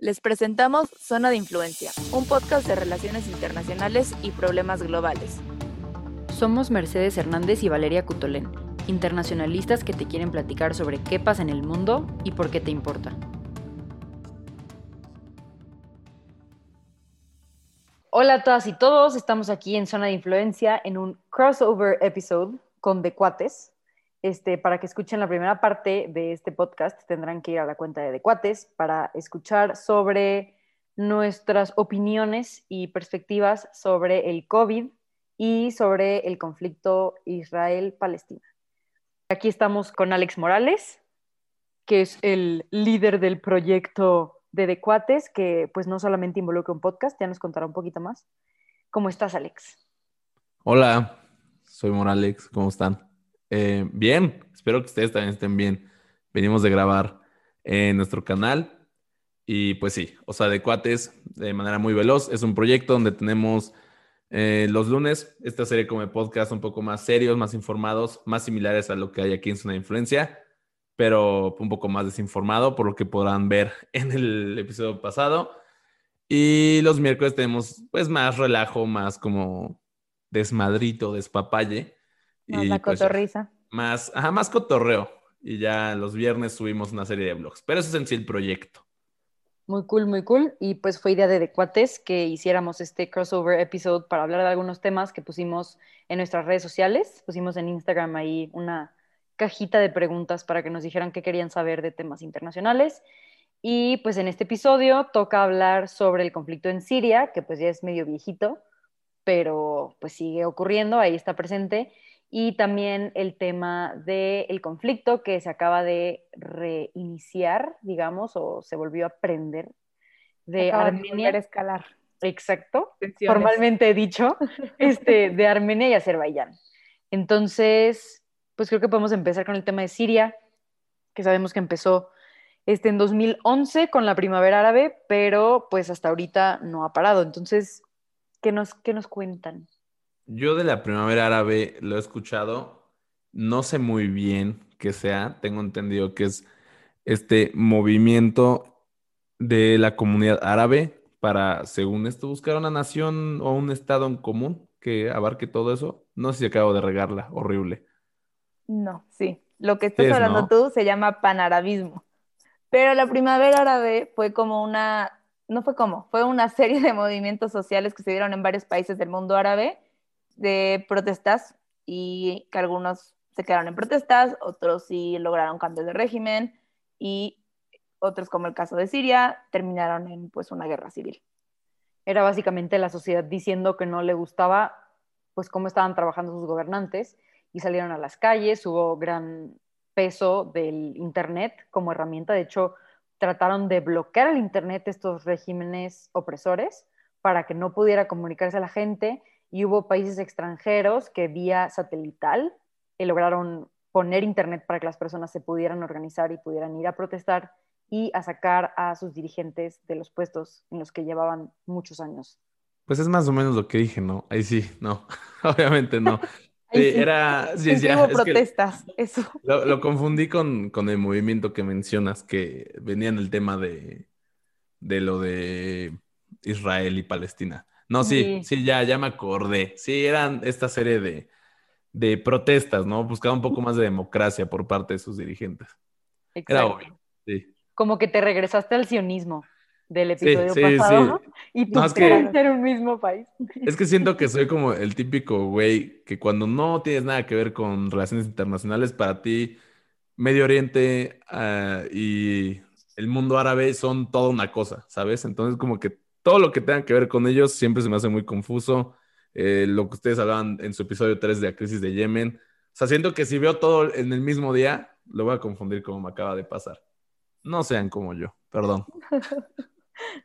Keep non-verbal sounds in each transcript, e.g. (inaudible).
Les presentamos Zona de Influencia, un podcast de relaciones internacionales y problemas globales. Somos Mercedes Hernández y Valeria Cutolén, internacionalistas que te quieren platicar sobre qué pasa en el mundo y por qué te importa. Hola a todas y todos, estamos aquí en Zona de Influencia en un crossover episode con The Cuates. Este, para que escuchen la primera parte de este podcast, tendrán que ir a la cuenta de Decuates para escuchar sobre nuestras opiniones y perspectivas sobre el COVID y sobre el conflicto Israel-Palestina. Aquí estamos con Alex Morales, que es el líder del proyecto de Decuates, que pues no solamente involucra un podcast, ya nos contará un poquito más. ¿Cómo estás, Alex? Hola, soy Morales, ¿cómo están? Eh, bien, espero que ustedes también estén bien. Venimos de grabar en nuestro canal y pues sí, o sea, de manera muy veloz. Es un proyecto donde tenemos eh, los lunes esta serie como podcast un poco más serios, más informados, más similares a lo que hay aquí en Zona Influencia, pero un poco más desinformado por lo que podrán ver (laughs) en el episodio pasado. Y los miércoles tenemos pues más relajo, más como desmadrito, despapalle más la pues, cotorriza. más, ajá, más cotorreo. Y ya los viernes subimos una serie de vlogs. Pero eso es en sí el proyecto. Muy cool, muy cool. Y pues fue idea de Decuates que hiciéramos este crossover episode para hablar de algunos temas que pusimos en nuestras redes sociales. Pusimos en Instagram ahí una cajita de preguntas para que nos dijeran qué querían saber de temas internacionales. Y pues en este episodio toca hablar sobre el conflicto en Siria, que pues ya es medio viejito, pero pues sigue ocurriendo, ahí está presente y también el tema del conflicto que se acaba de reiniciar, digamos, o se volvió a prender de Armenia. De escalar. Exacto, formalmente dicho, (laughs) este, de Armenia y Azerbaiyán. Entonces, pues creo que podemos empezar con el tema de Siria, que sabemos que empezó este, en 2011 con la primavera árabe, pero pues hasta ahorita no ha parado. Entonces, ¿qué nos, qué nos cuentan? Yo de la primavera árabe lo he escuchado, no sé muy bien qué sea, tengo entendido que es este movimiento de la comunidad árabe para, según esto, buscar una nación o un estado en común que abarque todo eso. No sé si acabo de regarla, horrible. No, sí. Lo que estás hablando tú se llama panarabismo. Pero la primavera árabe fue como una, no fue como, fue una serie de movimientos sociales que se dieron en varios países del mundo árabe de protestas y que algunos se quedaron en protestas, otros sí lograron cambios de régimen y otros, como el caso de Siria, terminaron en pues una guerra civil. Era básicamente la sociedad diciendo que no le gustaba pues cómo estaban trabajando sus gobernantes y salieron a las calles, hubo gran peso del Internet como herramienta, de hecho trataron de bloquear el Internet estos regímenes opresores para que no pudiera comunicarse a la gente y hubo países extranjeros que vía satelital eh, lograron poner internet para que las personas se pudieran organizar y pudieran ir a protestar y a sacar a sus dirigentes de los puestos en los que llevaban muchos años. Pues es más o menos lo que dije, ¿no? Ahí sí, no, (laughs) obviamente no. (laughs) Era, sí, hubo (laughs) protestas, eso. Lo, confundí con, con, el movimiento que mencionas, que venía en el tema de, de lo de Israel y Palestina. No, sí, sí, ya, ya me acordé. Sí, eran esta serie de, de protestas, ¿no? Buscaba un poco más de democracia por parte de sus dirigentes. Era obvio, sí. Como que te regresaste al sionismo del episodio pasado y tú no, es ser un mismo país. Es que siento que (laughs) soy como el típico güey que cuando no tienes nada que ver con relaciones internacionales, para ti Medio Oriente ah, y el mundo árabe son toda una cosa, ¿sabes? Entonces como que todo lo que tenga que ver con ellos siempre se me hace muy confuso. Eh, lo que ustedes hablaban en su episodio 3 de la crisis de Yemen. O sea, siento que si veo todo en el mismo día, lo voy a confundir como me acaba de pasar. No sean como yo, perdón. (laughs)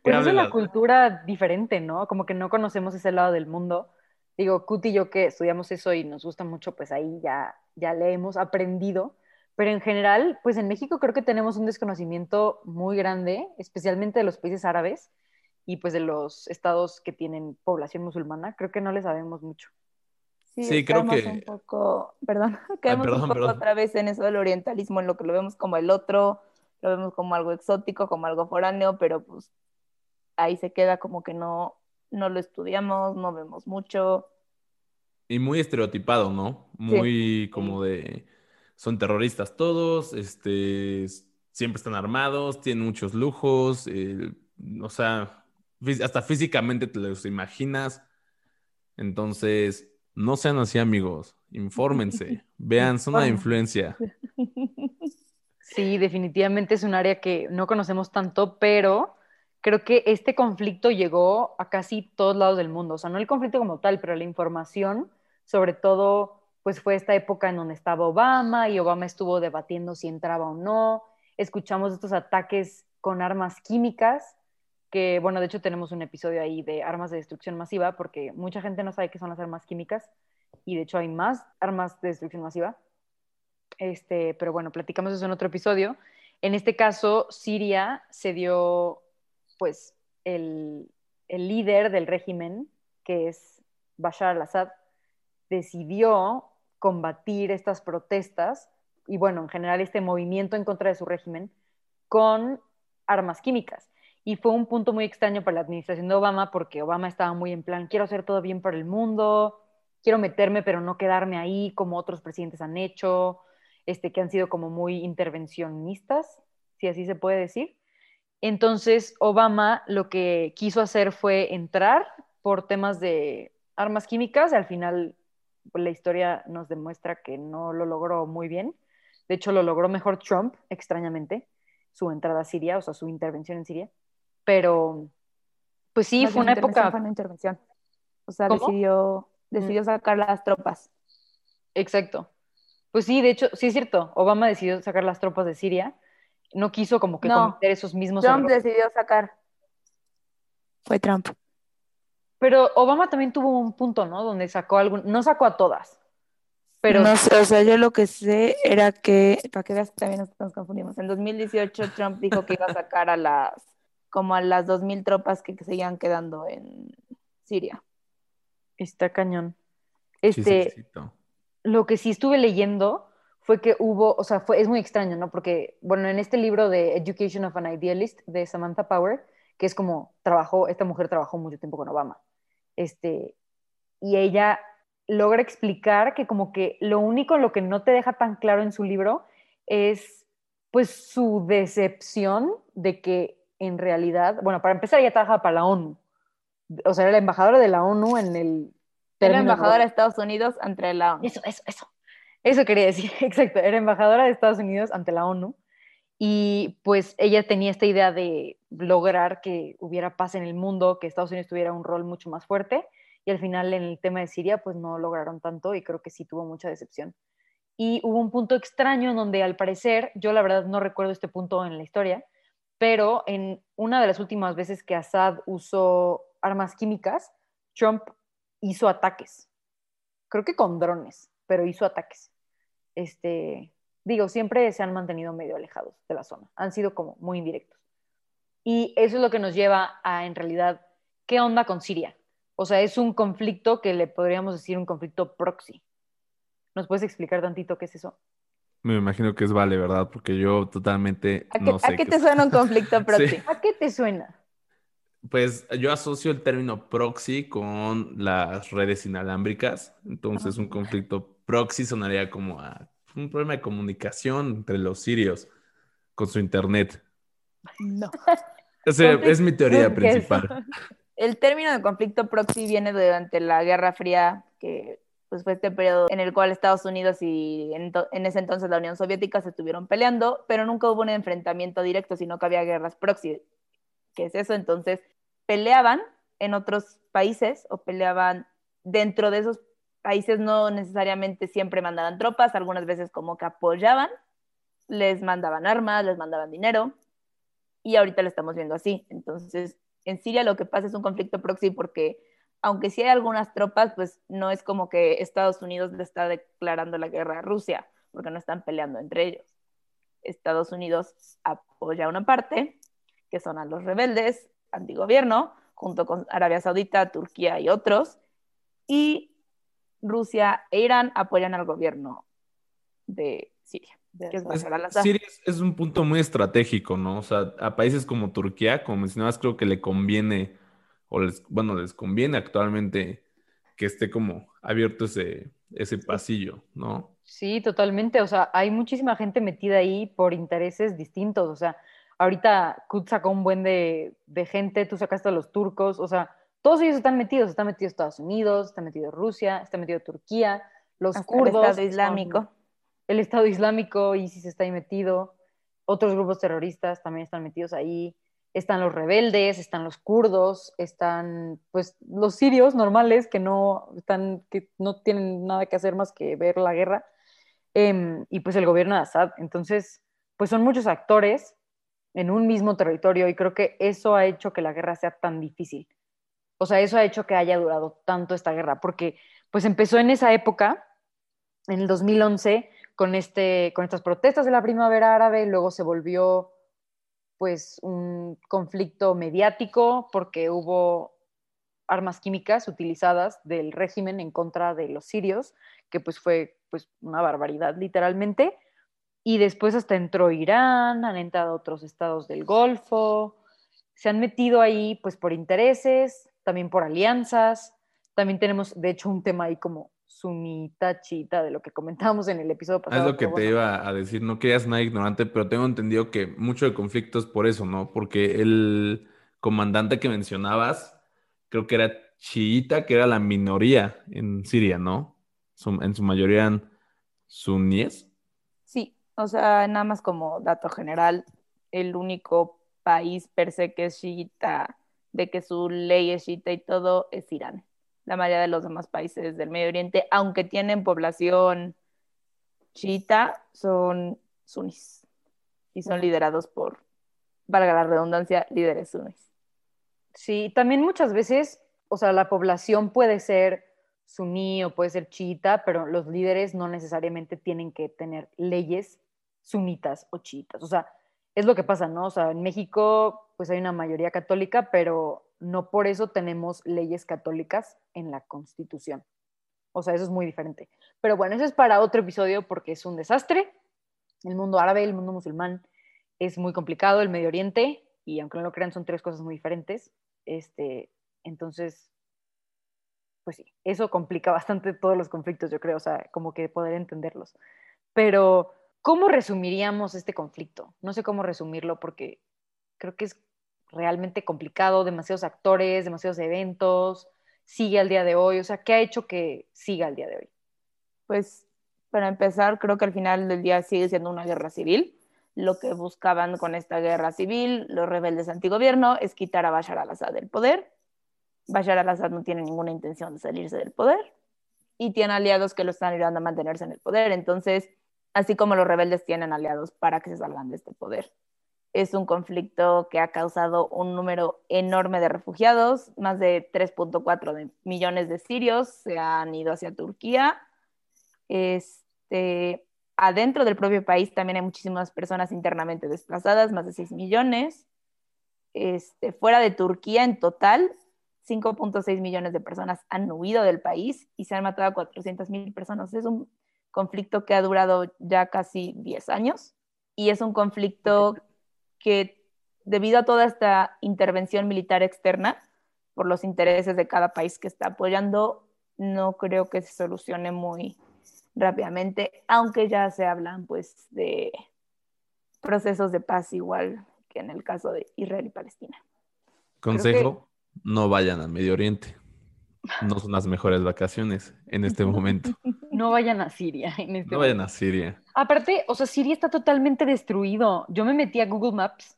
Pues es una cultura diferente, ¿no? Como que no conocemos ese lado del mundo. Digo, Kuti y yo que estudiamos eso y nos gusta mucho, pues ahí ya, ya le hemos aprendido. Pero en general, pues en México creo que tenemos un desconocimiento muy grande, especialmente de los países árabes y pues de los estados que tienen población musulmana, creo que no le sabemos mucho. Sí, creo que... un poco, perdón, (laughs) quedamos un poco otra vez en eso del orientalismo, en lo que lo vemos como el otro lo vemos como algo exótico, como algo foráneo, pero pues ahí se queda como que no, no lo estudiamos, no vemos mucho. Y muy estereotipado, ¿no? Muy como de son terroristas todos, este siempre están armados, tienen muchos lujos, o sea, hasta físicamente te los imaginas. Entonces, no sean así, amigos. Infórmense. (laughs) Vean, son una influencia. Sí, definitivamente es un área que no conocemos tanto, pero creo que este conflicto llegó a casi todos lados del mundo. O sea, no el conflicto como tal, pero la información, sobre todo, pues fue esta época en donde estaba Obama y Obama estuvo debatiendo si entraba o no. Escuchamos estos ataques con armas químicas, que bueno, de hecho tenemos un episodio ahí de armas de destrucción masiva, porque mucha gente no sabe qué son las armas químicas y de hecho hay más armas de destrucción masiva. Este, pero bueno, platicamos eso en otro episodio. En este caso, Siria se dio, pues, el, el líder del régimen, que es Bashar al-Assad, decidió combatir estas protestas y, bueno, en general este movimiento en contra de su régimen con armas químicas. Y fue un punto muy extraño para la administración de Obama porque Obama estaba muy en plan, quiero hacer todo bien para el mundo, quiero meterme pero no quedarme ahí como otros presidentes han hecho, este, que han sido como muy intervencionistas, si así se puede decir. Entonces, Obama lo que quiso hacer fue entrar por temas de armas químicas al final pues, la historia nos demuestra que no lo logró muy bien. De hecho, lo logró mejor Trump, extrañamente, su entrada a Siria, o sea, su intervención en Siria. Pero, pues sí, fue una época... Fue una intervención. O sea, decidió, decidió sacar las tropas. Exacto. Pues sí, de hecho, sí es cierto. Obama decidió sacar las tropas de Siria. No quiso como que cometer esos mismos Trump decidió sacar. Fue Trump. Pero Obama también tuvo un punto, ¿no? Donde sacó algún, no sacó a todas. Pero... No sé, o sea, yo lo que sé era que, para que veas que también nos, confundimos, en 2018 Trump dijo que iba a sacar a las, como a las 2.000 tropas que, seguían quedando en Siria. Está cañón. Este, lo que sí estuve leyendo fue que hubo, o sea, fue, es muy extraño, ¿no? Porque, bueno, en este libro de Education of an Idealist de Samantha Power, que es como trabajó, esta mujer trabajó mucho tiempo con Obama, este, y ella logra explicar que como que lo único, lo que no te deja tan claro en su libro es pues su decepción de que en realidad, bueno, para empezar ella trabaja para la ONU, o sea, era la embajadora de la ONU en el era embajadora de Estados Unidos ante la ONU. Eso, eso, eso. Eso quería decir, (laughs) exacto. Era embajadora de Estados Unidos ante la ONU. Y pues ella tenía esta idea de lograr que hubiera paz en el mundo, que Estados Unidos tuviera un rol mucho más fuerte. Y al final en el tema de Siria, pues no lograron tanto y creo que sí tuvo mucha decepción. Y hubo un punto extraño en donde al parecer, yo la verdad no recuerdo este punto en la historia, pero en una de las últimas veces que Assad usó armas químicas, Trump hizo ataques. Creo que con drones, pero hizo ataques. Este, digo, siempre se han mantenido medio alejados de la zona. Han sido como muy indirectos. Y eso es lo que nos lleva a, en realidad, ¿qué onda con Siria? O sea, es un conflicto que le podríamos decir un conflicto proxy. ¿Nos puedes explicar tantito qué es eso? Me imagino que es vale, ¿verdad? Porque yo totalmente ¿A no sé. ¿A qué te suena un conflicto (laughs) proxy? ¿A qué te suena? Pues yo asocio el término proxy con las redes inalámbricas. Entonces, un conflicto proxy sonaría como a un problema de comunicación entre los sirios con su internet. No. es mi teoría principal. El término de conflicto proxy viene durante la Guerra Fría, que pues, fue este periodo en el cual Estados Unidos y en, ese entonces la Unión Soviética se estuvieron peleando, pero nunca hubo un enfrentamiento directo, sino que había guerras proxy. ¿Qué es eso? Entonces, peleaban en otros países o peleaban dentro de esos países, no necesariamente siempre mandaban tropas, algunas veces como que apoyaban, les mandaban armas, les mandaban dinero, y ahorita lo estamos viendo así. Entonces, en Siria lo que pasa es un conflicto proxy porque aunque sí hay algunas tropas, pues no es como que Estados Unidos le está declarando la guerra a Rusia, porque no están peleando entre ellos. Estados Unidos apoya una parte, que son a los rebeldes, antigobierno, junto con Arabia Saudita, Turquía y otros, y Rusia e Irán apoyan al gobierno de Siria. Siria es un punto muy estratégico, ¿no? O sea, a países como Turquía, como mencionabas, creo que le conviene, o les, bueno, les conviene actualmente que esté como abierto ese, ese pasillo, ¿no? Sí, totalmente. O sea, hay muchísima gente metida ahí por intereses distintos. O sea, ahorita Kut sacó un buen de, gente, tú sacaste a los turcos, o sea, todos ellos están metidos. Están metidos Estados Unidos, está metido Rusia, está metido Turquía, los kurdos. El Estado Islámico. el Estado Islámico, ISIS está ahí metido. Otros grupos terroristas también están metidos ahí están los rebeldes, están los kurdos, están pues los sirios normales que no están, que no tienen nada que hacer más que ver la guerra, em, y pues el gobierno de Assad. Entonces, pues son muchos actores en un mismo territorio y creo que eso ha hecho que la guerra sea tan difícil. O sea, eso ha hecho que haya durado tanto esta guerra, porque pues empezó en esa época, en el 2011, con, este, con estas protestas de la primavera árabe, luego se volvió pues un conflicto mediático porque hubo armas químicas utilizadas del régimen en contra de los sirios, que pues fue pues una barbaridad literalmente. Y después hasta entró Irán, han entrado otros estados del Golfo, se han metido ahí pues por intereses, también por alianzas. También tenemos, de hecho, un tema ahí como sunita chita de lo que comentábamos en el episodio pasado. Es lo que te iba a decir, no querías nada ignorante, pero tengo entendido que mucho de conflicto es por eso, ¿no? Porque el comandante que mencionabas, creo que era chiita, que era la minoría en Siria, ¿no? En su mayoría eran suníes. Sí, o sea, nada más como dato general, el único país per se que es chiita, de que su ley es chiita y todo, es Irán la mayoría de los demás países del Medio Oriente, aunque tienen población chiita, son sunnis y son liderados por, valga la redundancia, líderes sunnis. Sí, también muchas veces, o sea, la población puede ser suní o puede ser chiita, pero los líderes no necesariamente tienen que tener leyes sunitas o chiitas. O sea, es lo que pasa, ¿no? O sea, en México pues hay una mayoría católica, pero no por eso tenemos leyes católicas en la Constitución. O sea, eso es muy diferente. Pero bueno, eso es para otro episodio porque es un desastre. El mundo árabe, el mundo musulmán es muy complicado, el Medio Oriente, y aunque no lo crean, son tres cosas muy diferentes. Este, entonces, pues sí, eso complica (laughs) bastante todos los conflictos, yo creo, o sea, como que poder entenderlos. Pero, ¿cómo resumiríamos este conflicto? No sé cómo resumirlo porque creo que es realmente complicado, demasiados actores, demasiados eventos, sigue al día de hoy, o sea, ¿qué ha hecho que siga al día de hoy? Pues para empezar, creo que al final del día sigue siendo una guerra civil. Lo que buscaban con esta guerra civil los rebeldes antigobierno es quitar a Bashar al-Assad del poder. Bashar al-Assad no tiene ninguna intención de salirse del poder y tiene aliados que lo están ayudando a mantenerse en el poder. Entonces, así como los rebeldes tienen aliados para que se salgan de este poder es un conflicto que ha causado un número enorme de refugiados, más de 3.4 millones de sirios se han ido hacia Turquía. Este, adentro del propio país también hay muchísimas personas internamente desplazadas, más de 6 millones. Este, fuera de Turquía, en total, 5.6 millones de personas han huido del país y se han matado a 400 mil personas. Es un conflicto que ha durado ya casi 10 años y es un conflicto que debido a toda esta intervención militar externa, por los intereses de cada país que está apoyando, no creo que se solucione muy rápidamente, aunque ya se hablan pues de procesos de paz igual que en el caso de Israel y Palestina. Consejo, no vayan al Medio Oriente. No son las mejores vacaciones en este momento. (laughs) No vayan a Siria. En este no vayan a Siria. Aparte, o sea, Siria está totalmente destruido. Yo me metí a Google Maps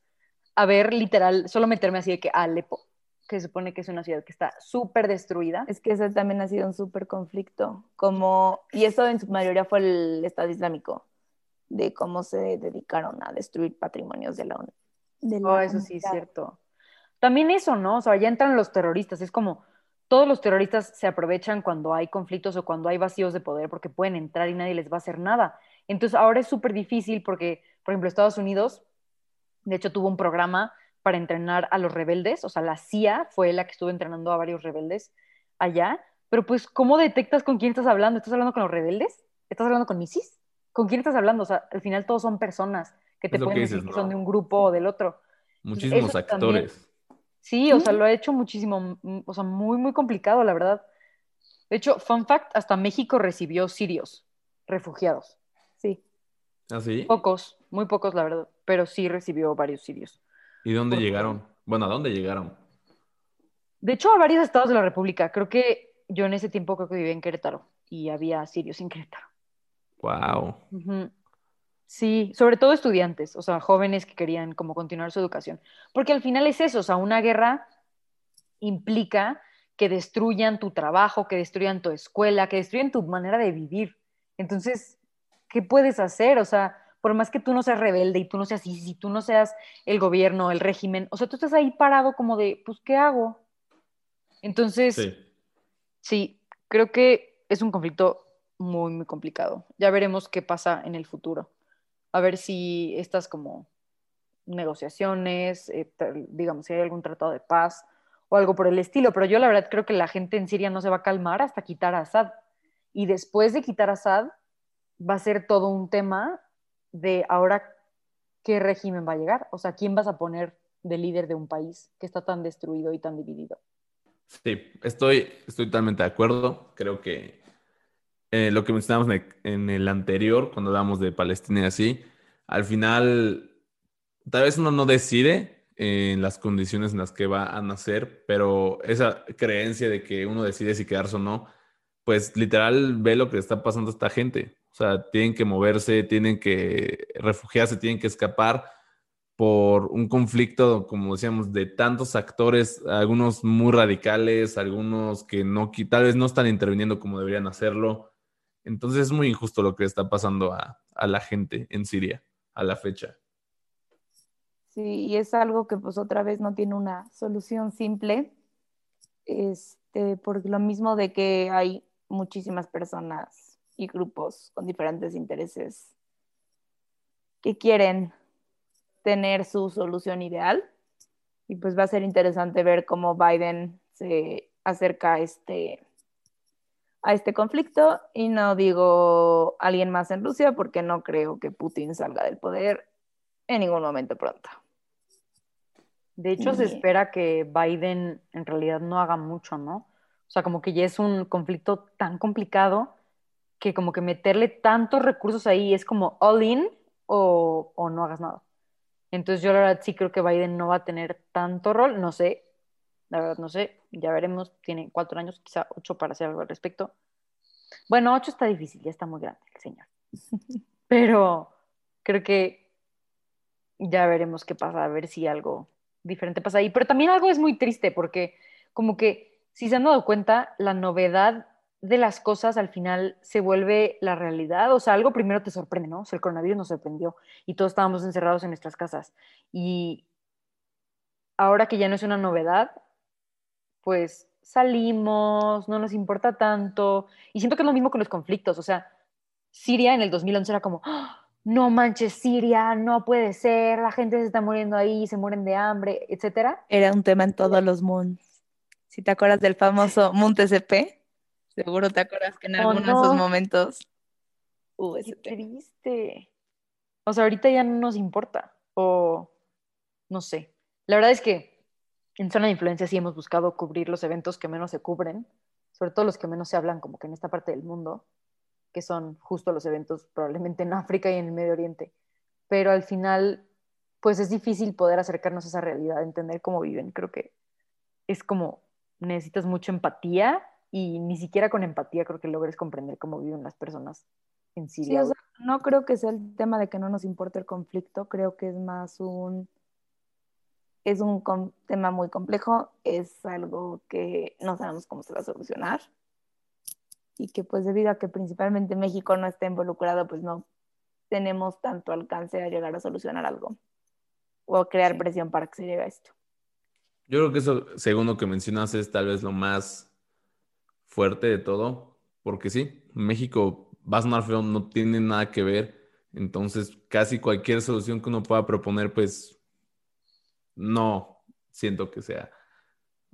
a ver literal, solo meterme así de que Alepo, que se supone que es una ciudad que está súper destruida. Es que ese también ha sido un súper conflicto. Como, y eso en su mayoría fue el Estado Islámico, de cómo se dedicaron a destruir patrimonios de la ONU. Oh, eso sí es cierto. También eso, ¿no? O sea, ya entran los terroristas. Es como todos los terroristas se aprovechan cuando hay conflictos o cuando hay vacíos de poder porque pueden entrar y nadie les va a hacer nada. Entonces ahora es súper difícil porque, por ejemplo, Estados Unidos, de hecho, tuvo un programa para entrenar a los rebeldes, o sea, la CIA fue la que estuvo entrenando a varios rebeldes allá, pero pues, ¿cómo detectas con quién estás hablando? ¿Estás hablando con los rebeldes? ¿Estás hablando con ISIS? ¿con quién estás hablando? O sea, al final todos son personas que te pueden decir que son de un grupo o del otro. Muchísimos actores. Sí, o sea, lo ha hecho muchísimo, o sea, muy, muy complicado, la verdad. De hecho, fun fact, hasta México recibió sirios, refugiados. Sí. ¿Ah, sí? Pocos, muy pocos, la verdad, pero sí recibió varios sirios. ¿Y dónde llegaron? Bueno, ¿a dónde llegaron? De hecho, a varios estados de la República. Creo que yo en ese tiempo creo que vivía en Querétaro y había sirios en Querétaro. Wow. Sí, sobre todo estudiantes, o sea, jóvenes que querían como continuar su educación. Porque al final es eso, o sea, una guerra implica que destruyan tu trabajo, que destruyan tu escuela, que destruyan tu manera de vivir. Entonces, ¿qué puedes hacer? O sea, por más que tú no seas rebelde y tú no seas, si tú no seas el gobierno, el régimen, o sea, tú estás ahí parado como de, pues, ¿qué hago? Entonces, sí, creo que es un conflicto muy, muy complicado. Ya veremos qué pasa en el futuro. A ver si estas como negociaciones, eh, digamos, si hay algún tratado de paz o algo por el estilo, pero yo la verdad creo que la gente en Siria no se va a calmar hasta quitar a Assad. Y después de quitar a Assad, va a ser todo un tema de ahora qué régimen va a llegar, o sea, quién vas a poner de líder de un país que está tan destruido y tan dividido. Sí, estoy, estoy totalmente de acuerdo. Creo que eh, lo que mencionamos en el, anterior, cuando hablamos de Palestina y así, al final, tal vez uno no decide en las condiciones en las que va a nacer, pero esa creencia de que uno decide si quedarse o no, pues literal ve lo que está pasando a esta gente. O sea, tienen que moverse, tienen que refugiarse, tienen que escapar por un conflicto, como decíamos, de tantos actores, algunos muy radicales, algunos que no, tal vez no están interviniendo como deberían hacerlo. Entonces es muy injusto lo que está pasando a, la gente en Siria a la fecha. Sí, y es algo que pues otra vez no tiene una solución simple, este, por lo mismo de que hay muchísimas personas y grupos con diferentes intereses que quieren tener su solución ideal. Y pues va a ser interesante ver cómo Biden se acerca a este, a este conflicto. Y no digo alguien más en Rusia porque no creo que Putin salga del poder en ningún momento pronto. De hecho, se espera que Biden en realidad no haga mucho, ¿no? O sea, como que ya es un conflicto tan complicado que como que meterle tantos recursos ahí es como all in o, o no hagas nada. Entonces yo la verdad sí creo que Biden no va a tener tanto rol, no sé, la verdad no sé, ya veremos, tiene cuatro años, quizá ocho para hacer algo al respecto. Bueno, ocho está difícil, ya está muy grande el señor. (laughs) Pero creo que ya veremos qué pasa, a ver si algo diferente pasa ahí. Pero también algo es muy triste porque como que, si se han dado cuenta, la novedad de las cosas al final se vuelve la realidad. O sea, algo primero te sorprende, ¿no? O sea, el coronavirus nos sorprendió y todos estábamos encerrados en nuestras casas. Y ahora que ya no es una novedad, pues salimos, no nos importa tanto. Y siento que es lo mismo con los conflictos. O sea, Siria en el 2011 era como, ¡Ah! no manches Siria, no puede ser, la gente se está muriendo ahí, se mueren de hambre, etcétera. Era un tema en todos los mundos. Si te acuerdas del famoso CP, seguro te acuerdas que en oh, algunos de esos momentos Qué triste. O sea, ahorita ya no nos importa. O no sé. La verdad es que en Zona de Influencia sí hemos buscado cubrir los eventos que menos se cubren, sobre todo los que menos se hablan como que en esta parte del mundo que son justo los eventos probablemente en África y en el Medio Oriente. Pero al final, pues es difícil poder acercarnos a esa realidad, entender cómo viven. Creo que es como necesitas mucha empatía y ni siquiera con empatía creo que logres comprender cómo viven las personas en Siria. no creo que sea el tema de que no nos importe el conflicto, creo que es más un es un tema muy complejo, es algo que no sabemos cómo se va a solucionar y que pues debido a que principalmente México no está involucrado, pues no tenemos tanto alcance a llegar a solucionar algo o crear presión para que se llegue a esto. Yo creo que eso, según lo que mencionas, es tal vez lo más fuerte de todo, porque sí, México, va a sonar feo, no tiene nada que ver, entonces casi cualquier solución que uno pueda proponer, pues no siento que sea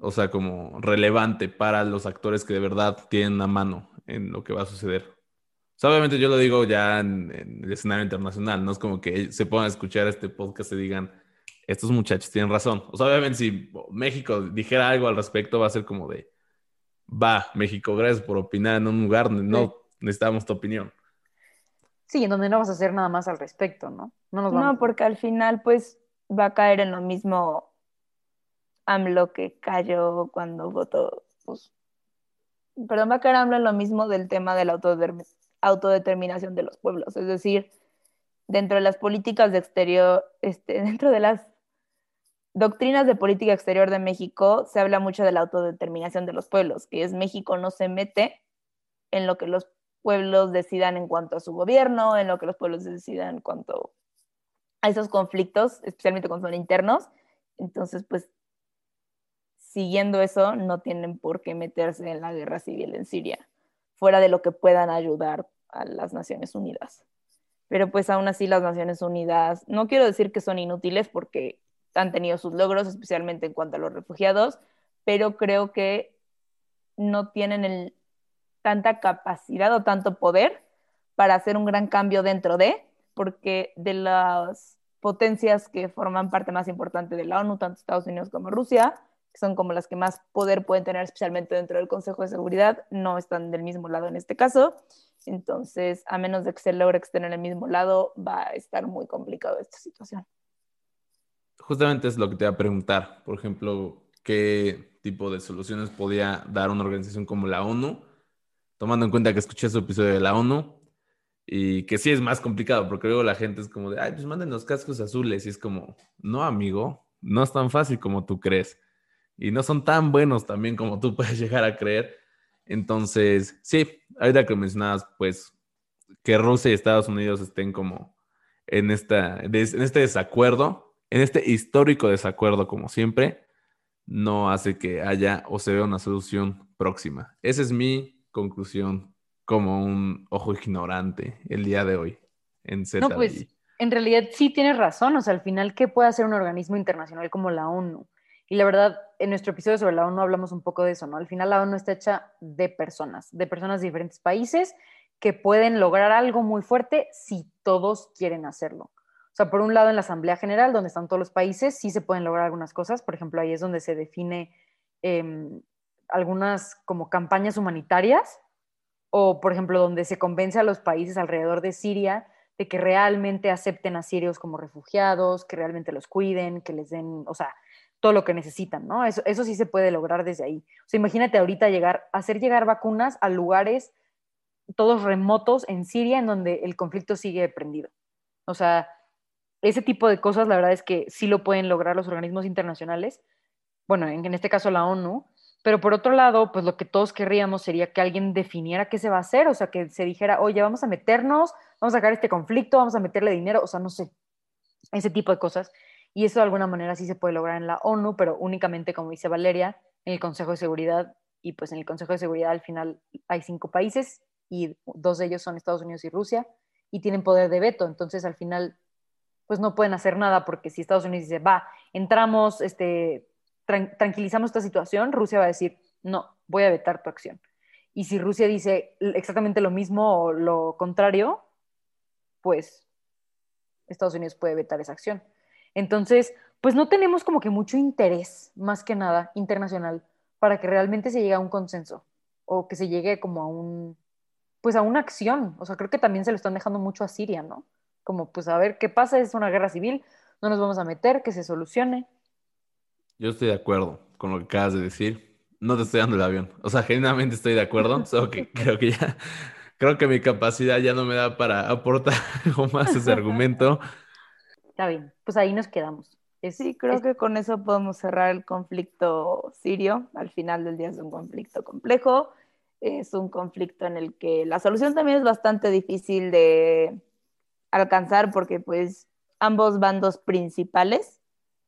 o sea, como relevante para los actores que de verdad tienen la mano en lo que va a suceder. O obviamente yo lo digo ya en, el escenario internacional, no es como que se pongan a escuchar este podcast y digan, estos muchachos tienen razón. O sea, obviamente si México dijera algo al respecto, va a ser como de, va, México, gracias por opinar en un lugar donde no necesitamos tu opinión. Sí, en donde no vas a hacer nada más al respecto, ¿no? No, no porque al final, pues, va a caer en lo mismo AMLO que cayó cuando votó, pues, perdón, va a caer AMLO en lo mismo del tema de la autodeterminación de los pueblos, es decir, dentro de las políticas de exterior, este, (laughs) dentro de las doctrinas de política exterior de México se habla mucho de la autodeterminación de los pueblos, que es México no se mete en lo que los pueblos decidan en cuanto a su gobierno, en lo que los pueblos decidan en cuanto a esos conflictos, especialmente cuando son internos. Entonces, pues, siguiendo eso, no tienen por qué meterse en la guerra civil en Siria, fuera de lo que puedan ayudar a las Naciones Unidas. Pero pues aún así las Naciones Unidas, no quiero decir que son inútiles porque han tenido sus logros, especialmente en cuanto a los refugiados, pero creo que no tienen tanta capacidad o tanto poder para hacer un gran cambio dentro de, porque de las potencias que forman parte más importante de la ONU, tanto Estados Unidos como Rusia, que son como las que más poder pueden tener, especialmente dentro del Consejo de Seguridad, no están del mismo lado en este caso. Entonces, a menos de que se logre que estén en el mismo lado, va a estar muy complicado esta situación. Justamente es lo que te iba a preguntar. Por ejemplo, ¿qué tipo de soluciones podía dar una organización como la ONU? Tomando en cuenta que escuché su episodio de la ONU y que sí es más complicado, porque luego la gente es como de, ay, pues manden los cascos azules. Y es como, no, amigo, no es tan fácil como tú crees. Y no son tan buenos también como tú (laughs) puedes llegar a creer. Entonces, sí, ahorita que mencionabas, pues, que Rusia y Estados Unidos estén como en, esta, en este desacuerdo, en este histórico desacuerdo, como siempre, no hace que haya o se vea una solución próxima. Esa es mi conclusión como un ojo ignorante el día de hoy en Z. No, pues en realidad sí tienes razón. O sea, al final, ¿qué puede hacer un organismo internacional como la ONU? Y la verdad, en nuestro episodio sobre la ONU hablamos un poco de eso, ¿no? Al final la ONU está hecha de personas, de personas de diferentes países que pueden lograr algo muy fuerte si todos quieren hacerlo. O sea, por un lado en la Asamblea General, donde están todos los países, sí se pueden lograr algunas cosas. Por ejemplo, ahí es donde se define em, algunas como campañas humanitarias o, por ejemplo, donde se convence a los países alrededor de Siria de que realmente acepten a sirios como refugiados, que realmente los cuiden, que les den, o sea, todo lo que necesitan, ¿no? Eso, sí se puede lograr desde ahí. O sea, imagínate ahorita llegar, hacer llegar vacunas a lugares todos remotos en Siria en donde el conflicto sigue prendido. O sea, ese tipo de cosas, la verdad es que sí lo pueden lograr los organismos internacionales, bueno, en, este caso la ONU, pero por otro lado, pues lo que todos querríamos sería que alguien definiera qué se va a hacer, o sea, que se dijera, oye, vamos a meternos, vamos a sacar este conflicto, vamos a meterle dinero, o sea, no sé, ese tipo de cosas. Y eso de alguna manera sí se puede lograr en la ONU, pero únicamente, como dice Valeria, en el Consejo de Seguridad. Y pues en el Consejo de Seguridad al final hay cinco países y dos de ellos son Estados Unidos y Rusia y tienen poder de veto. Entonces al final pues no pueden hacer nada porque si Estados Unidos dice, va, entramos, este, tranquilizamos esta situación, Rusia va a decir, no, voy a vetar tu acción. Y si Rusia dice exactamente lo mismo o lo contrario, pues Estados Unidos puede vetar esa acción. Entonces, pues no tenemos como que mucho interés, más que nada, internacional, para que realmente se llegue a un consenso o que se llegue como a un, pues a una acción. O sea, creo que también se lo están dejando mucho a Siria, ¿no? como pues a ver qué pasa, es una guerra civil, no nos vamos a meter, que se solucione. Yo estoy de acuerdo con lo que acabas de decir. No te estoy dando el avión. O sea, (laughs) genuinamente estoy de acuerdo. Solo que (laughs) creo que ya, creo que mi capacidad ya no me da para aportar (laughs) algo más ese argumento. Está bien, pues ahí nos quedamos. sí, creo que con eso podemos cerrar el conflicto sirio. Al final del día es un conflicto complejo. Es un conflicto en el que la solución también es bastante difícil de, alcanzar porque pues ambos bandos principales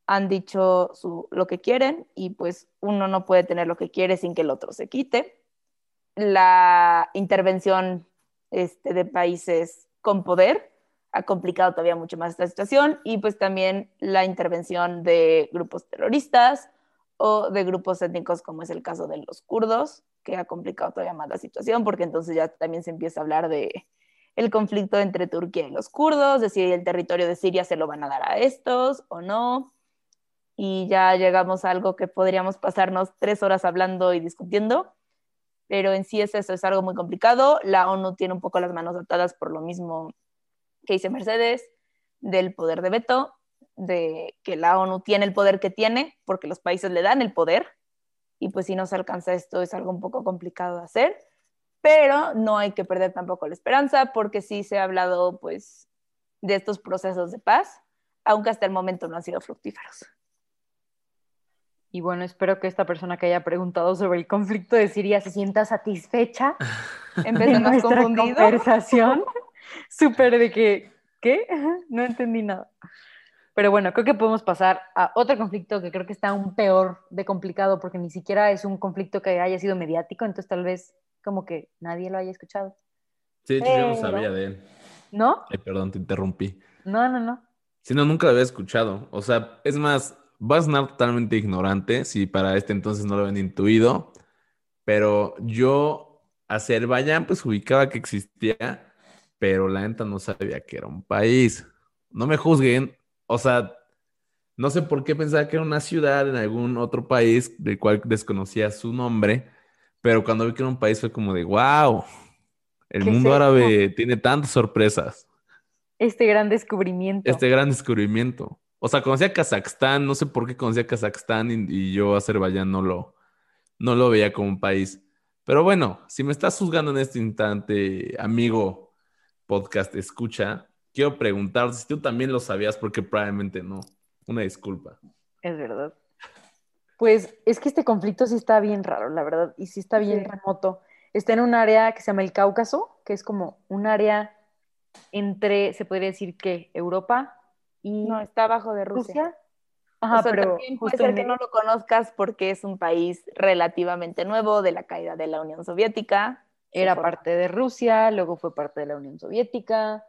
han dicho su, lo que quieren y pues uno no puede tener lo que quiere sin que el otro se quite. La intervención este, de países con poder ha complicado todavía mucho más esta situación y pues también la intervención de grupos terroristas o de grupos étnicos como es el caso de los kurdos, que ha complicado todavía más la situación porque entonces ya también se empieza a hablar de el conflicto entre Turquía y los kurdos, de si el territorio de Siria se lo van a dar a estos o no. Y ya llegamos a algo que podríamos pasarnos tres horas hablando y discutiendo, pero en sí es eso, es algo muy complicado. La ONU tiene un poco las manos atadas por lo mismo que dice Mercedes, del poder de veto, de que la ONU tiene el poder que tiene, porque los países le dan el poder, y pues si no se alcanza esto es algo un poco complicado de hacer pero no hay que perder tampoco la esperanza porque sí se ha hablado pues de estos procesos de paz, aunque hasta el momento no han sido fructíferos. Y bueno, espero que esta persona que haya preguntado sobre el conflicto de Siria se sienta satisfecha (laughs) en vez de nuestra conversación. (laughs) Súper de que, ¿qué? (laughs) No entendí nada. Pero bueno, creo que podemos pasar a otro conflicto que creo que está aún peor de complicado porque ni siquiera es un conflicto que haya sido mediático, entonces tal vez como que nadie lo haya escuchado. Sí, yo no sabía de él. ¿No? Ay, perdón, te interrumpí. No, no, no. Sí, no, nunca lo había escuchado. O sea, es más, vas a sonar totalmente ignorante si para este entonces no lo habían intuido, pero yo, Azerbaiyán, pues ubicaba que existía, pero la neta no sabía que era un país. No me juzguen, o sea, no sé por qué pensaba que era una ciudad en algún otro país del cual desconocía su nombre pero cuando vi que era un país fue como de, wow, el mundo árabe tiene tantas sorpresas. Este gran descubrimiento. Este gran descubrimiento. O sea, conocía Kazajstán, no sé por qué conocía Kazajstán y, yo Azerbaiyán no lo, no lo veía como un país. Pero bueno, si me estás juzgando en este instante, amigo podcast, escucha, quiero preguntar si tú también lo sabías porque probablemente no. Una disculpa. Es verdad. Pues es que este conflicto sí está bien raro, la verdad, y sí está bien remoto. Está en un área que se llama el Cáucaso, que es como un área entre, se podría decir que Europa y... No, está abajo de Rusia. Ajá, pero también puede ser que no lo conozcas porque es un país relativamente nuevo de la caída de la Unión Soviética. Era parte de Rusia, luego fue parte de la Unión Soviética,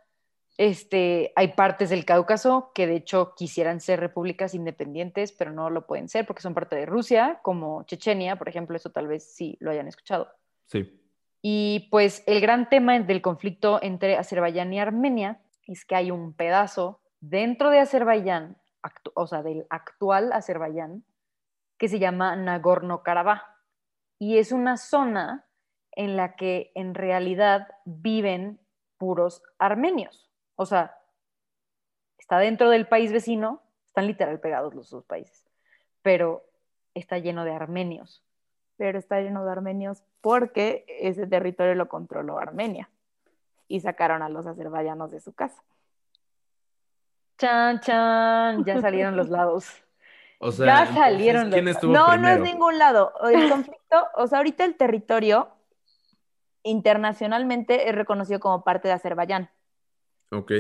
este, hay partes del Cáucaso que de hecho quisieran ser repúblicas independientes, pero no lo pueden ser porque son parte de Rusia, como Chechenia, por ejemplo, eso tal vez sí lo hayan escuchado. Sí. Y pues el gran tema del conflicto entre Azerbaiyán y Armenia es que hay un pedazo dentro de Azerbaiyán, o sea, del actual Azerbaiyán, que se llama Nagorno-Karabaj. Y es una zona en la que en realidad viven puros armenios. O sea, está dentro del país vecino, están literal pegados los dos países, pero está lleno de armenios. Pero está lleno de armenios porque ese territorio lo controló Armenia y sacaron a los azerbaiyanos de su casa. Chan, chan, ya salieron los (laughs) lados. O sea, ya salieron los lados. No, no es ningún lado. El (laughs) conflicto, o sea, ahorita el territorio internacionalmente es reconocido como parte de Azerbaiyán. Ok.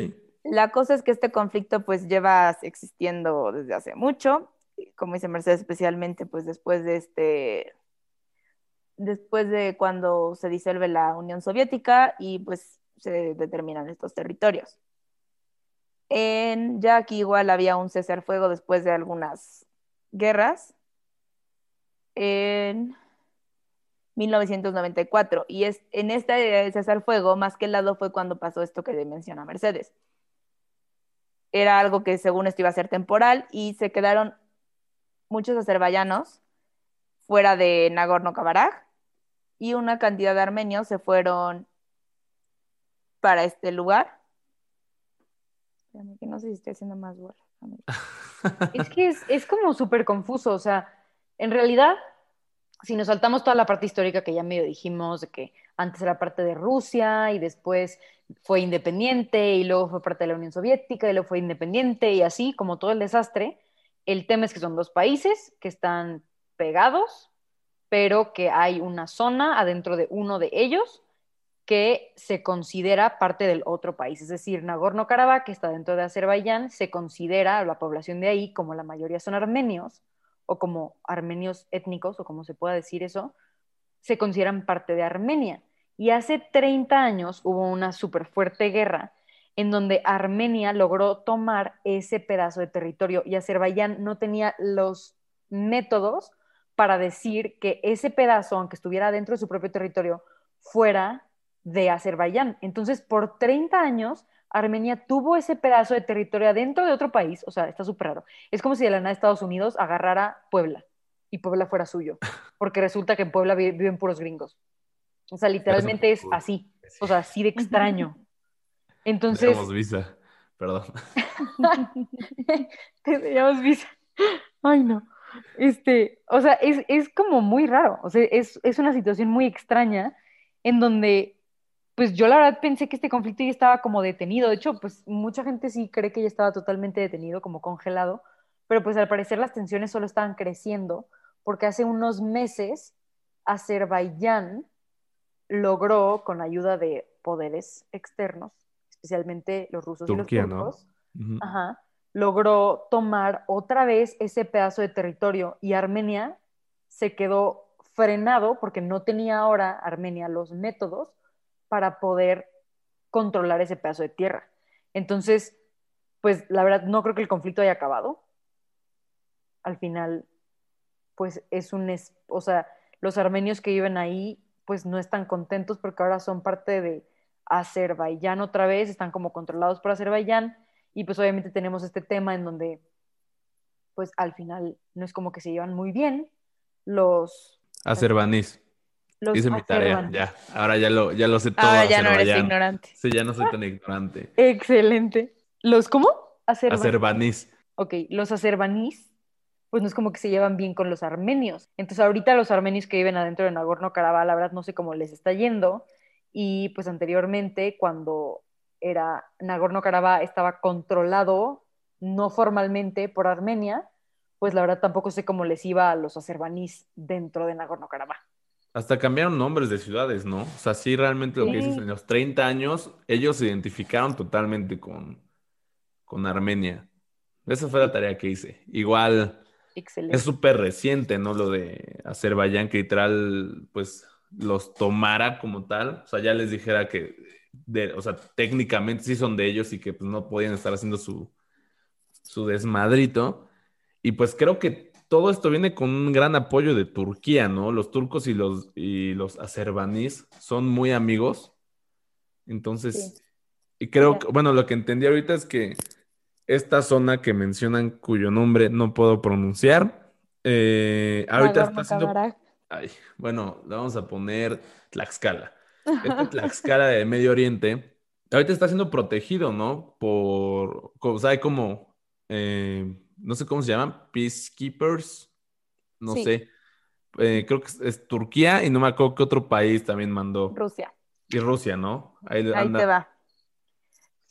La cosa es que este conflicto pues lleva existiendo desde hace mucho, como dice Mercedes, especialmente pues después de este, después de cuando se disuelve la Unión Soviética y pues se determinan estos territorios. En, ya aquí igual había un cesar fuego después de algunas guerras. En 1994. Y es en este cesar fuego, más que el lado, fue cuando pasó esto que menciona Mercedes. Era algo que según esto iba a ser temporal y se quedaron muchos azerbaiyanos fuera de Nagorno-Karabaj y una cantidad de armenios se fueron para este lugar. Que no sé si estoy haciendo más bola. (laughs) es que es, es como súper confuso, o sea, en realidad si nos saltamos toda la parte histórica que ya medio dijimos, de que antes era parte de Rusia y después fue independiente y luego fue parte de la Unión Soviética y luego fue independiente y así, como todo el desastre, el tema es que son dos países que están pegados, pero que hay una zona adentro de uno de ellos que se considera parte del otro país. Es decir, Nagorno-Karabaj, que está dentro de Azerbaiyán, se considera la población de ahí, como la mayoría son armenios, o como armenios étnicos, o como se pueda decir eso, se consideran parte de Armenia. Y hace 30 años hubo una súper fuerte guerra en donde Armenia logró tomar ese pedazo de territorio y Azerbaiyán no tenía los métodos para decir que ese pedazo, aunque estuviera dentro de su propio territorio, fuera de Azerbaiyán. Entonces, por 30 años, Armenia tuvo ese pedazo de territorio dentro de otro país, o sea, está súper raro. Es como si de la nada Estados Unidos agarrara Puebla y Puebla fuera suyo, (laughs) porque resulta que en Puebla viven puros gringos. O sea, literalmente es así, o sea, así de extraño. Entonces... Tenemos visa, perdón. (laughs) Teníamos visa. Ay, no. Este, o sea, es, es como muy raro, o sea, es, es una situación muy extraña en donde pues yo la verdad pensé que este conflicto ya estaba como detenido. De hecho, pues mucha gente sí cree que ya estaba totalmente detenido, como congelado, pero pues al parecer las tensiones solo estaban creciendo porque hace unos meses Azerbaiyán logró, con ayuda de poderes externos, especialmente los rusos y los turcos, logró tomar otra vez ese pedazo de territorio y Armenia se quedó frenado porque no tenía ahora Armenia los métodos para poder controlar ese pedazo de tierra. Entonces, pues la verdad no creo que el conflicto haya acabado. Al final, pues es un, o sea, los armenios que viven ahí, pues no están contentos porque ahora son parte de Azerbaiyán otra vez, están como controlados por Azerbaiyán y pues obviamente tenemos este tema en donde, pues al final no es como que se llevan muy bien los... Azerbanís. Hice mi tarea, ya. Ahora ya lo, ya lo sé todo. Ahora ya no eres ignorante. Sí, ya no soy tan ignorante. (laughs) Excelente. ¿Los cómo? Azerbanís. Ok, los azerbanís, pues no es como que se llevan bien con los armenios. Entonces ahorita los armenios que viven adentro de Nagorno-Karabaj, la verdad no sé cómo les está yendo. Y pues anteriormente, cuando era Nagorno-Karabaj estaba controlado no formalmente por Armenia, pues la verdad tampoco sé cómo les iba a los azerbanís dentro de Nagorno-Karabaj. Hasta cambiaron nombres de ciudades, ¿no? O sea, sí, realmente lo que dices, en los 30 años, ellos se identificaron totalmente con, con Armenia. Esa fue la tarea que hice. Igual, es súper reciente, ¿no? Lo de Azerbaiyán, que literal, pues, los tomara como tal. O sea, ya les dijera que, de, o sea, técnicamente sí son de ellos y que pues, no podían estar haciendo su, su desmadrito. Y pues creo que todo esto viene con un gran apoyo de Turquía, ¿no? Los turcos y los, y los azerbaníes son muy amigos. Entonces, y creo que, bueno, lo que entendí ahorita es que esta zona que mencionan, cuyo nombre no puedo pronunciar, eh, ahorita está siendo... Ay, bueno, le vamos a poner Tlaxcala. Este Tlaxcala de Medio Oriente, ahorita está siendo protegido, ¿no? Por, o sea, hay como... Eh, no sé cómo se llaman, peacekeepers, no sé. Eh, creo que es, Turquía y no me acuerdo qué otro país también mandó. Rusia. Y Rusia, ¿no? Ahí, te va.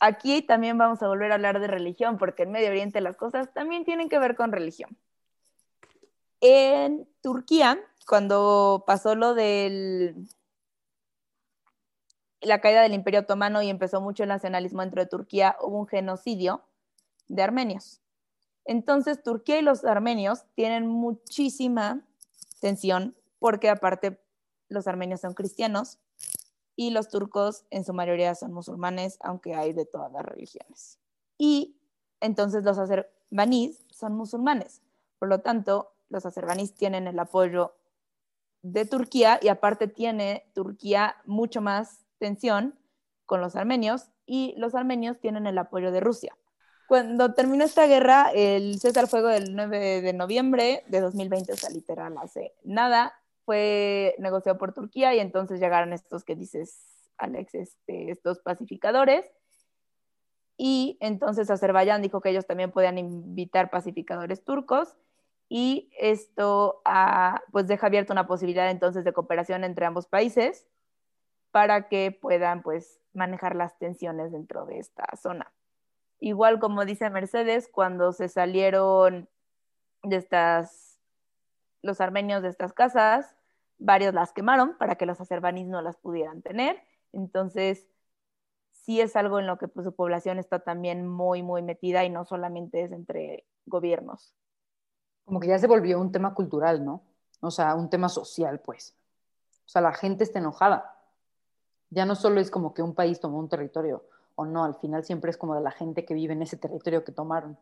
Aquí también vamos a volver a hablar de religión, porque en Medio Oriente las cosas también tienen que ver con religión. En Turquía, cuando pasó lo del la caída del Imperio Otomano y empezó mucho el nacionalismo dentro de Turquía, hubo un genocidio de armenios. Entonces, Turquía y los armenios tienen muchísima tensión porque aparte los armenios son cristianos y los turcos en su mayoría son musulmanes, aunque hay de todas las religiones. Y entonces los azerbaníes son musulmanes. Por lo tanto, los azerbaníes tienen el apoyo de Turquía y aparte tiene Turquía mucho más tensión con los armenios y los armenios tienen el apoyo de Rusia. Cuando terminó esta guerra, el cese al fuego del 9 de noviembre de 2020, o sea, literal, hace nada, fue negociado por Turquía y entonces llegaron estos que dices, Alex, este, estos pacificadores. Y entonces Azerbaiyán dijo que ellos también podían invitar pacificadores turcos y esto pues deja abierta una posibilidad entonces de cooperación entre ambos países para que puedan pues manejar las tensiones dentro de esta zona. Igual como dice Mercedes, cuando se salieron de estas, los armenios de estas casas, varios las quemaron para que los azerbaníes no las pudieran tener. Entonces, sí es algo en lo que pues, su población está también muy, muy metida y no solamente es entre gobiernos. Como que ya se volvió un tema cultural, ¿no? O sea, un tema social, pues. O sea, la gente está enojada. Ya no solo es como que un país tomó un territorio, o no, al final siempre es como de la gente que vive en ese territorio que tomaron.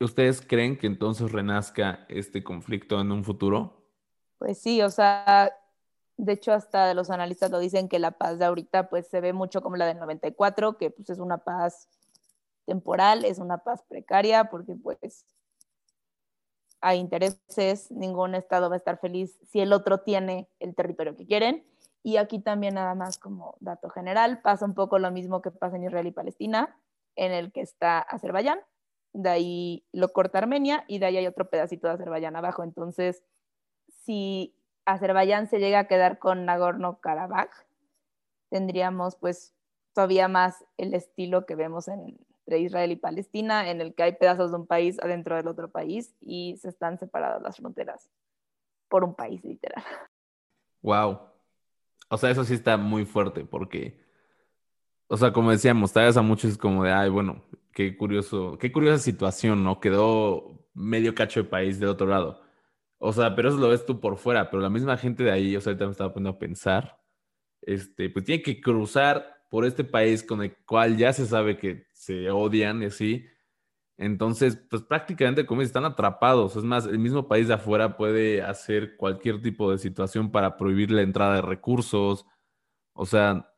¿Ustedes creen que entonces renazca este conflicto en un futuro? Pues sí, o sea, De hecho, hasta los analistas lo dicen que la paz de ahorita pues se ve mucho como la del 94, que pues es una paz temporal, es una paz precaria, porque pues hay intereses, ningún estado va a estar feliz si el otro tiene el territorio que quieren. Y aquí también nada más como dato general, pasa un poco lo mismo que pasa en Israel y Palestina, en el que está Azerbaiyán, de ahí lo corta Armenia y de ahí hay otro pedacito de Azerbaiyán abajo. Entonces, si Azerbaiyán se llega a quedar con Nagorno-Karabaj, tendríamos pues todavía más el estilo que vemos entre Israel y Palestina, en el que hay pedazos de un país adentro del otro país y se están separadas las fronteras por un país literal. Wow. O sea, eso sí está muy fuerte porque, o sea, como decíamos, tal vez a muchos es como de, ay, bueno, qué curioso, qué curiosa situación, ¿no? Quedó medio cacho de país del otro lado. O sea, pero eso lo ves tú por fuera, pero la misma gente de ahí, o sea, ahorita me estaba poniendo a pensar, este, pues tiene que cruzar por este país con el cual ya se sabe que se odian y así. Entonces, pues prácticamente como están atrapados. Es más, el mismo país de afuera puede hacer cualquier tipo de situación para prohibir la entrada de recursos. O sea,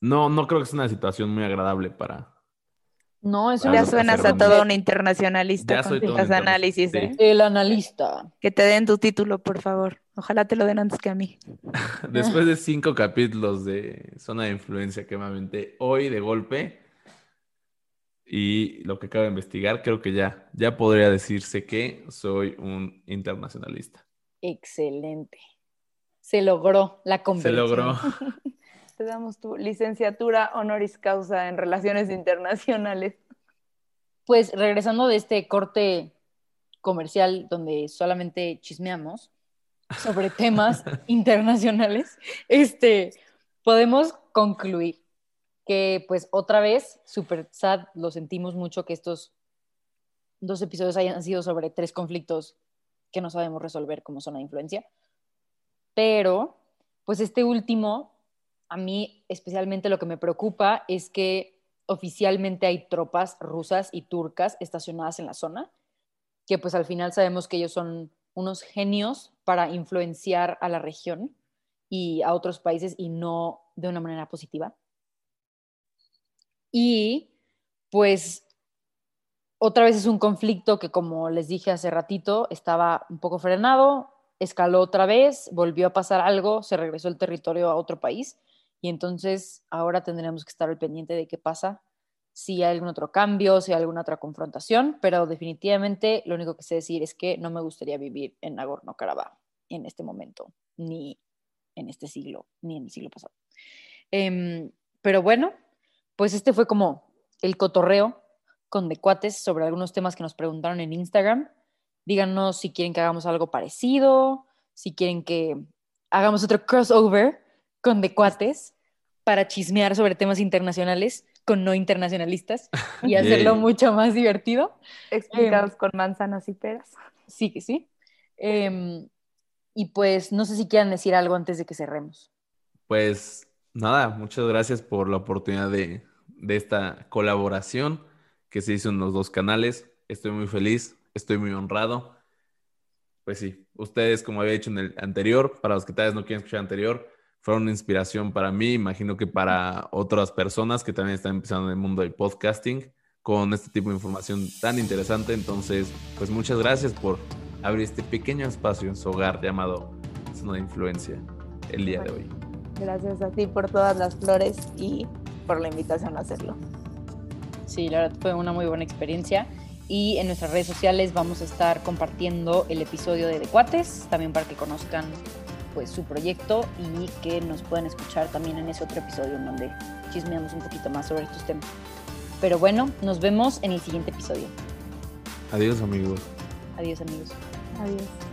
no, no creo que sea una situación muy agradable para, no, eso ya suenas a todo un internacionalista con tus análisis. ¿eh? El analista. Que te den tu título, por favor. Ojalá te lo den antes que a mí. (laughs) Después de cinco capítulos de Zona de Influencia que me aventé hoy de golpe y lo que acabo de investigar, creo que ya, ya podría decirse que soy un internacionalista. Excelente. Se logró la conversión. Se logró. (laughs) te damos tu licenciatura honoris causa en relaciones internacionales. Pues regresando de este corte comercial donde solamente chismeamos sobre temas (laughs) internacionales, este, podemos concluir que pues otra vez, super sad, lo sentimos mucho que estos dos episodios hayan sido sobre tres conflictos que no sabemos resolver como zona de influencia, pero pues este último a mí especialmente lo que me preocupa es que oficialmente hay tropas rusas y turcas estacionadas en la zona, que pues al final sabemos que ellos son unos genios para influenciar a la región y a otros países y no de una manera positiva. Y pues otra vez es un conflicto que como les dije hace ratito estaba un poco frenado, escaló otra vez, volvió a pasar algo, se regresó el territorio a otro país y entonces ahora tendremos que estar al pendiente de qué pasa, si hay algún otro cambio, si hay alguna otra confrontación, pero definitivamente lo único que sé decir es que no me gustaría vivir en Nagorno-Karabaj en este momento, ni en este siglo, ni en el siglo pasado. Em, pero bueno, pues este fue como el cotorreo con Decuates sobre algunos temas que nos preguntaron en Instagram. Díganos si quieren que hagamos algo parecido, si quieren que hagamos otro crossover con de cuates para chismear sobre temas internacionales con no internacionalistas y (laughs) hacerlo mucho más divertido. Explicados con manzanas y peras. Sí, que sí. Em, y pues no sé si quieran decir algo antes de que cerremos. Pues nada, muchas gracias por la oportunidad de, de esta colaboración que se hizo en los dos canales. Estoy muy feliz, estoy muy honrado. Pues sí, ustedes, como había dicho en el anterior, para los que tal vez no quieren escuchar anterior, fueron una inspiración para mí, imagino que para otras personas que también están empezando en el mundo del podcasting con este tipo de información tan interesante. Entonces, pues muchas gracias por abrir este pequeño espacio en su hogar llamado Zona de Influencia el día de hoy. Gracias a ti por todas las flores y por la invitación a hacerlo. Sí, la verdad fue una muy buena experiencia. Y en nuestras redes sociales vamos a estar compartiendo el episodio de Decuates, también para que conozcan pues su proyecto y que nos pueden escuchar también en ese otro episodio en donde chismeamos un poquito más sobre estos temas. Pero bueno, nos vemos en el siguiente episodio. Adiós amigos. Adiós amigos. Adiós.